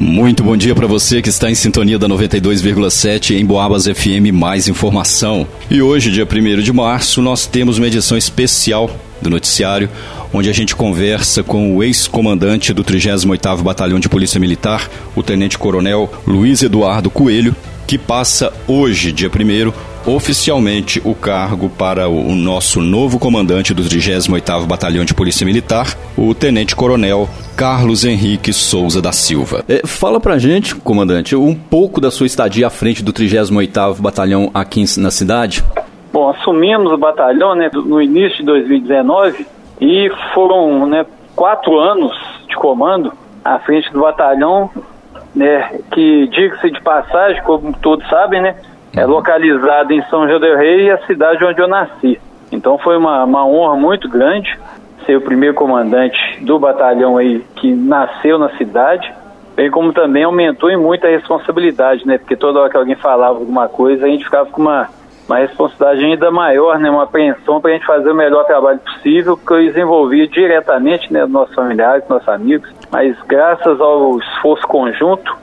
Muito bom dia para você que está em sintonia da 92,7 em Boabas FM Mais Informação. E hoje, dia 1 de março, nós temos uma edição especial do noticiário, onde a gente conversa com o ex-comandante do 38º Batalhão de Polícia Militar, o Tenente-Coronel Luiz Eduardo Coelho, que passa hoje, dia 1 oficialmente o cargo para o nosso novo comandante do 38º Batalhão de Polícia Militar, o Tenente Coronel Carlos Henrique Souza da Silva. É, fala pra gente, comandante, um pouco da sua estadia à frente do 38º Batalhão aqui na cidade. Bom, assumimos o batalhão né, no início de 2019 e foram né, quatro anos de comando à frente do batalhão, né, que, diga-se de passagem, como todos sabem, né, é localizado em São João del Rei, a cidade onde eu nasci. Então foi uma, uma honra muito grande ser o primeiro comandante do batalhão aí que nasceu na cidade, bem como também aumentou em muita responsabilidade, né? Porque toda hora que alguém falava alguma coisa, a gente ficava com uma, uma responsabilidade ainda maior, né? Uma apreensão para a gente fazer o melhor trabalho possível, que eu desenvolvia diretamente, né? Nossos familiares, nossos amigos, mas graças ao esforço conjunto,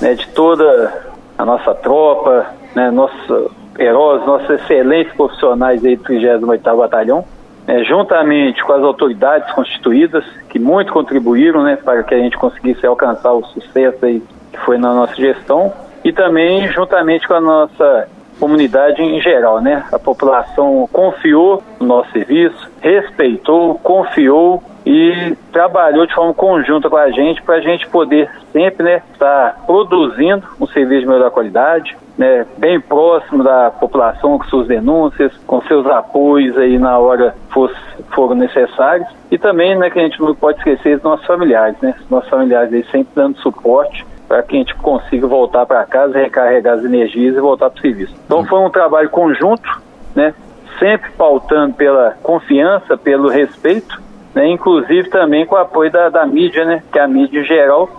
né? De toda a nossa tropa, né, nossos heróis, nossos excelentes profissionais aí do 38º Batalhão, né, juntamente com as autoridades constituídas, que muito contribuíram né, para que a gente conseguisse alcançar o sucesso aí que foi na nossa gestão, e também juntamente com a nossa comunidade em geral, né? A população confiou no nosso serviço, respeitou, confiou e trabalhou de forma conjunta com a gente para a gente poder sempre né, estar tá produzindo um serviço de melhor qualidade, né, bem próximo da população com suas denúncias, com seus apoios aí na hora fosse, foram necessários e também né, que a gente não pode esquecer dos nossos familiares, né, nossos familiares aí sempre dando suporte para que a gente consiga voltar para casa, recarregar as energias e voltar para o serviço. Então foi um trabalho conjunto, né, sempre pautando pela confiança, pelo respeito né, inclusive também com o apoio da, da mídia, né, que a mídia em geral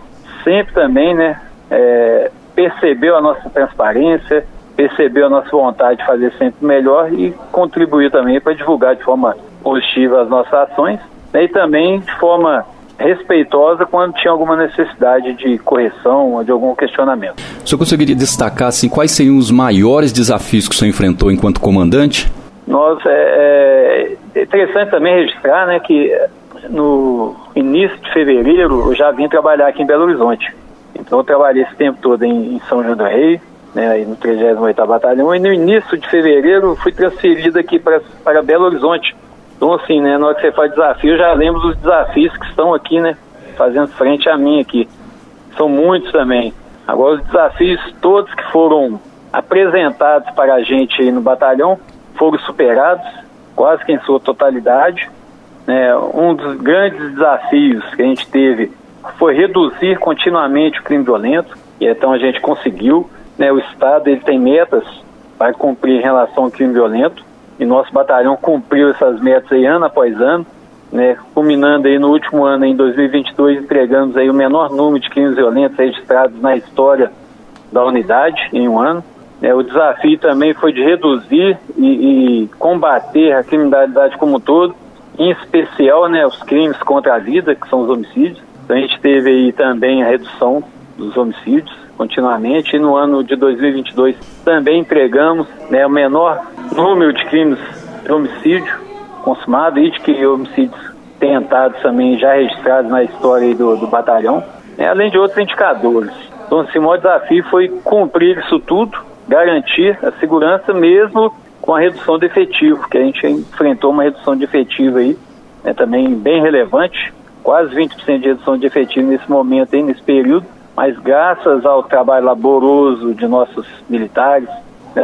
sempre também né, é, percebeu a nossa transparência, percebeu a nossa vontade de fazer sempre melhor e contribuiu também para divulgar de forma positiva as nossas ações né, e também de forma respeitosa quando tinha alguma necessidade de correção ou de algum questionamento. O senhor conseguiria destacar assim, quais seriam os maiores desafios que o senhor enfrentou enquanto comandante? Nós, é, é interessante também registrar né, que no início de fevereiro eu já vim trabalhar aqui em Belo Horizonte. Então eu trabalhei esse tempo todo em, em São João do Rei, né, aí no 38º Batalhão, e no início de fevereiro fui transferido aqui para Belo Horizonte. Então assim, né, na hora que você faz desafio, eu já lembro dos desafios que estão aqui, né, fazendo frente a mim aqui. São muitos também. Agora os desafios todos que foram apresentados para a gente aí no batalhão, foram superados, quase que em sua totalidade. É, um dos grandes desafios que a gente teve foi reduzir continuamente o crime violento, e então a gente conseguiu. Né, o Estado ele tem metas para cumprir em relação ao crime violento, e nosso batalhão cumpriu essas metas aí ano após ano, né, culminando aí no último ano, em 2022, entregamos aí o menor número de crimes violentos registrados na história da unidade em um ano. É, o desafio também foi de reduzir e, e, combater a criminalidade como um todo, em especial né, os crimes contra a vida, que são os homicídios. Então, a gente teve aí também a redução dos homicídios continuamente e no ano de 2022 também entregamos né, o menor número de crimes de homicídio consumado e de que homicídios tentados também já registrados na história do, do batalhão, né, além de outros indicadores. Então, esse maior desafio foi cumprir isso tudo garantir a segurança mesmo com a redução de efetivo, que a gente enfrentou uma redução de efetivo aí, né, também bem relevante, quase 20% de redução de efetivo nesse momento aí, nesse período, mas graças ao trabalho laboroso de nossos militares,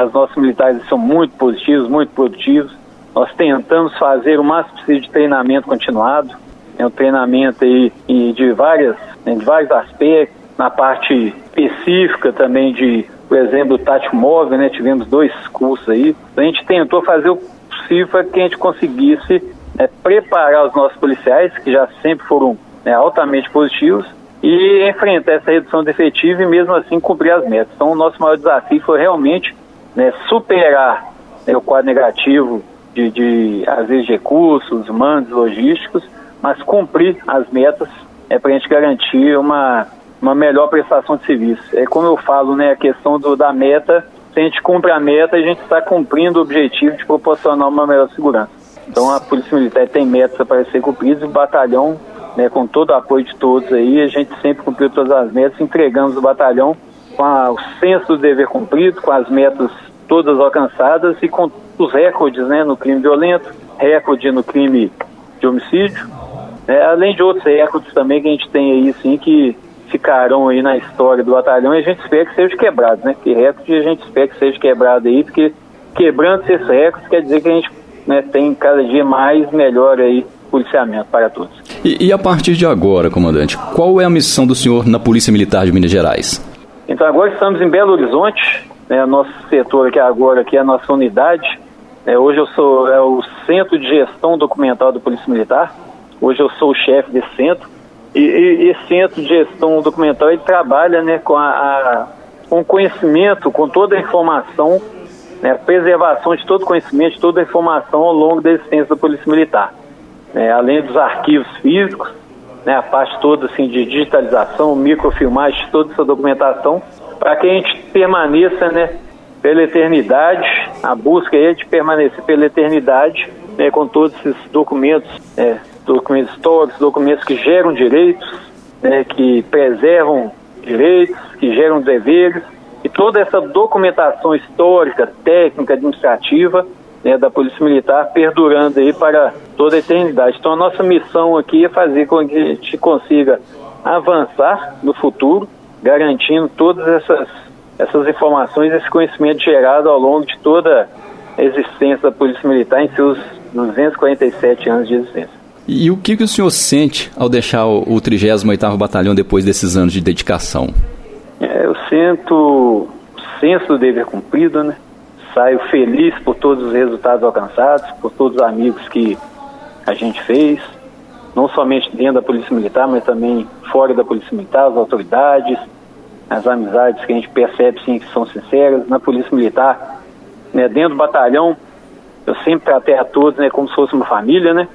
os nossos militares são muito positivos, muito produtivos, nós tentamos fazer o máximo possível de treinamento continuado, né, um treinamento aí de, várias, né, de vários aspectos, na parte específica também de por exemplo, tático móvel, né? Tivemos dois cursos aí. A gente tentou fazer o possível para que a gente conseguisse né, preparar os nossos policiais, que já sempre foram né, altamente positivos, e enfrentar essa redução de efetivo e mesmo assim cumprir as metas. Então, o nosso maior desafio foi realmente né, superar né, o quadro negativo de, de, às vezes, recursos, humanos, logísticos, mas cumprir as metas é, para a gente garantir uma uma melhor prestação de serviço. É como eu falo, né, a questão do, da meta, se a gente cumpre a meta, a gente está cumprindo o objetivo de proporcionar uma melhor segurança. Então a Polícia Militar tem metas para ser cumpridas e o batalhão, né, com todo o apoio de todos aí, a gente sempre cumpriu todas as metas, entregamos o batalhão com a, o senso do dever cumprido, com as metas todas alcançadas e com os recordes né, no crime violento, recorde no crime de homicídio, né, além de outros recordes também que a gente tem aí sim que ficarão aí na história do batalhão e a gente espera que seja quebrado, né? Que recorde a gente espera que seja quebrado aí, porque quebrando esses recordes quer dizer que a gente né, tem cada dia mais melhor aí policiamento para todos. E, e, a partir de agora, comandante, qual é a missão do senhor na Polícia Militar de Minas Gerais? Então agora estamos em Belo Horizonte, né, nosso setor aqui agora, que é a nossa unidade. É, hoje eu sou é, o Centro de Gestão Documental da Polícia Militar. Hoje eu sou o chefe desse centro. E, esse centro de gestão documental ele trabalha né, com, a, a, com conhecimento, com toda a informação, né, a preservação de todo conhecimento, de toda a informação ao longo da existência da Polícia Militar. É, além dos arquivos físicos, né, a parte toda assim, de digitalização, microfilmagem, toda essa documentação, para que a gente permaneça né, pela eternidade, a busca é de permanecer pela eternidade né, com todos esses documentos, é, documentos históricos, documentos que geram direitos, né, que preservam direitos, que geram deveres, e toda essa documentação histórica, técnica, administrativa né, da Polícia Militar perdurando aí para toda a eternidade. Então a nossa missão aqui é fazer com que a gente consiga avançar no futuro, garantindo todas essas, essas informações, esse conhecimento gerado ao longo de toda a existência da Polícia Militar em seus 247 anos de existência. E o que, que o senhor sente ao deixar o, o 38º Batalhão depois desses anos de dedicação? É, eu sinto o senso do dever cumprido, né? Saio feliz por todos os resultados alcançados, por todos os amigos que a gente fez, não somente dentro da Polícia Militar, mas também fora da Polícia Militar, as autoridades, as amizades que a gente percebe sim que são sinceras. Na Polícia Militar, né, dentro do batalhão, eu sempre tratei a todos né, como se fosse uma família, né?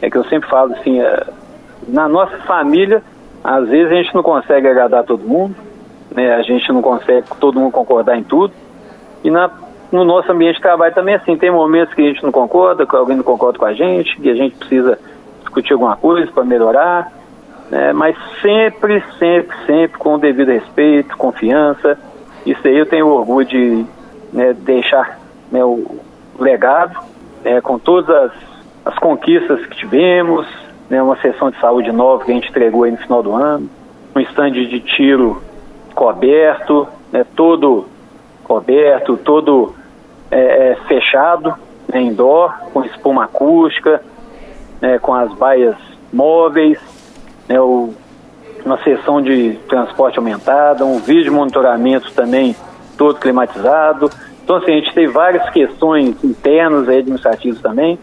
é que eu sempre falo assim, é, na nossa família, às vezes a gente não consegue agradar todo mundo, né? A gente não consegue todo mundo concordar em tudo. E na, no nosso ambiente de trabalho também é assim, tem momentos que a gente não concorda, que alguém não concorda com a gente, que a gente precisa discutir alguma coisa para melhorar, né? Mas sempre, sempre, sempre com o devido respeito, confiança. Isso aí eu tenho orgulho de né, deixar né, o legado, né, com todas as as conquistas que tivemos, né, uma sessão de saúde nova que a gente entregou aí no final do ano, um estande de tiro coberto, né, todo coberto, todo é, é, fechado, né, indoor, com espuma acústica, né, com as baias móveis, né, o, uma sessão de transporte aumentada, um vídeo monitoramento também todo climatizado. Então, assim, a gente tem várias questões internas aí, administrativas também,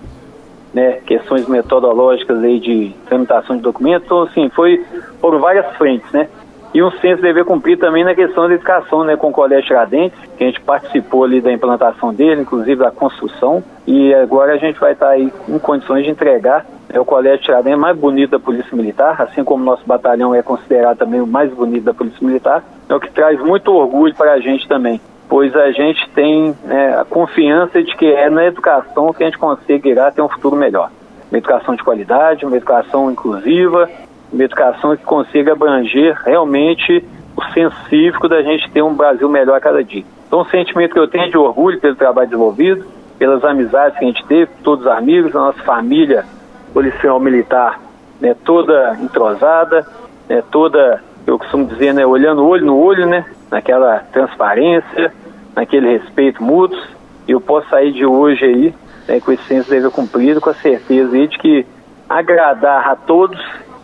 né, questões metodológicas aí de tramitação de documentos, então, assim, foi por várias frentes, né? E um senso dever cumprir também na questão da educação, né, com o Colégio Tiradentes, que a gente participou ali da implantação dele, inclusive da construção, e agora a gente vai estar aí em condições de entregar né, o Colégio Tiradentes mais bonito da Polícia Militar, assim como nosso batalhão é considerado também o mais bonito da Polícia Militar, é o que traz muito orgulho para a gente também pois a gente tem né, a confiança de que é na educação que a gente conseguirá ter um futuro melhor. Uma educação de qualidade, uma educação inclusiva, uma educação que consiga abranger realmente o senso cívico da gente ter um Brasil melhor a cada dia. Então, o sentimento que eu tenho de orgulho pelo trabalho desenvolvido, pelas amizades que a gente teve, todos os amigos, a nossa família policial militar, né, toda entrosada, né, toda, eu costumo dizer, né, olhando olho no olho, né, naquela transparência, naquele respeito mútuo. E eu posso sair de hoje aí né, com esse senso de dever cumprido, com a certeza aí de que agradar a todos,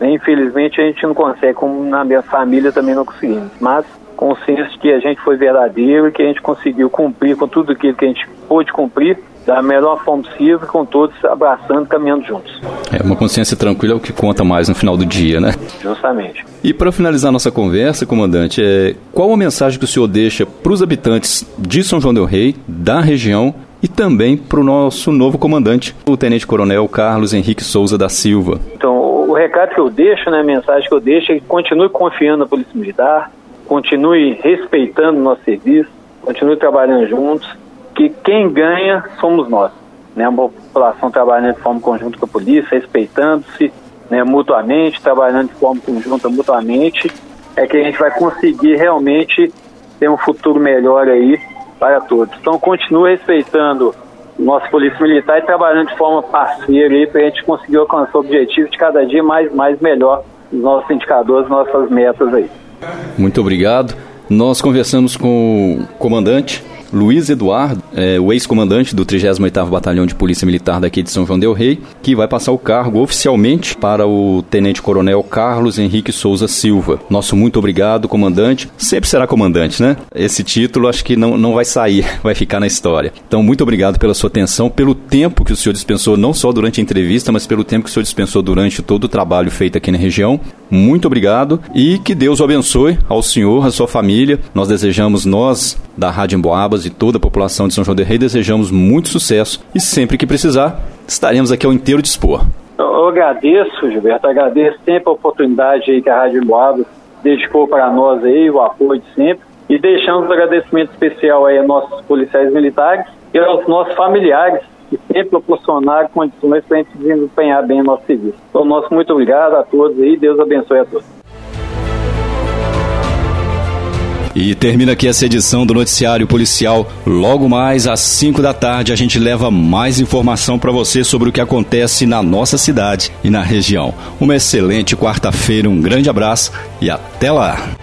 infelizmente a gente não consegue, como na minha família também não conseguimos, mas de que a gente foi verdadeiro e que a gente conseguiu cumprir com tudo aquilo que a gente pôde cumprir da melhor forma possível, com todos abraçando, caminhando juntos. É uma consciência tranquila é o que conta mais no final do dia, né? Justamente. E para finalizar nossa conversa, comandante, é, qual a mensagem que o senhor deixa para os habitantes de São João del Rei, da região, e também para o nosso novo comandante, o Tenente Coronel Carlos Henrique Souza da Silva. Então, o recado que eu deixo, né, a mensagem que eu deixo é que continue confiando na Polícia Militar, continue respeitando o nosso serviço, continue trabalhando juntos, que quem ganha somos nós. Né, a população trabalhando de forma conjunta com a polícia, respeitando-se né, mutuamente, trabalhando de forma conjunta mutuamente, é que a gente vai conseguir realmente ter um futuro melhor aí para todos. Então continue respeitando nosso Polícia Militar e trabalhando de forma parceira para a gente conseguir alcançar o objetivo de cada dia mais, mais melhor nos nossos indicadores, nossas metas aí. Muito obrigado. Nós conversamos com o comandante Luiz Eduardo, é, o ex-comandante do 38º Batalhão de Polícia Militar daqui de São João del Rei, que vai passar o cargo oficialmente para o Tenente-Coronel Carlos Henrique Souza Silva. Nosso muito obrigado, comandante. Sempre será comandante, né? Esse título acho que não, não vai sair, vai ficar na história. Então, muito obrigado pela sua atenção, pelo tempo que o senhor dispensou, não só durante a entrevista, mas pelo tempo que o senhor dispensou durante todo o trabalho feito aqui na região. Muito obrigado e que Deus o abençoe ao senhor, à sua família. Nós desejamos, nós da Rádio Emboabas e toda a população de São João del Rei, desejamos muito sucesso e sempre que precisar, estaremos aqui ao inteiro dispor. Eu agradeço, Gilberto, agradeço sempre a oportunidade aí que a Rádio Emboabas dedicou para nós aí, o apoio de sempre. E deixamos um agradecimento especial aí nossos policiais militares e aos nossos familiares que sempre proporcionaram condições para a gente desempenhar bem o nosso serviço. Então, nosso muito obrigado a todos aí, Deus abençoe a todos. E termina aqui essa edição do Noticiário Policial. Logo mais às 5 da tarde a gente leva mais informação para você sobre o que acontece na nossa cidade e na região. Uma excelente quarta-feira, um grande abraço e até lá!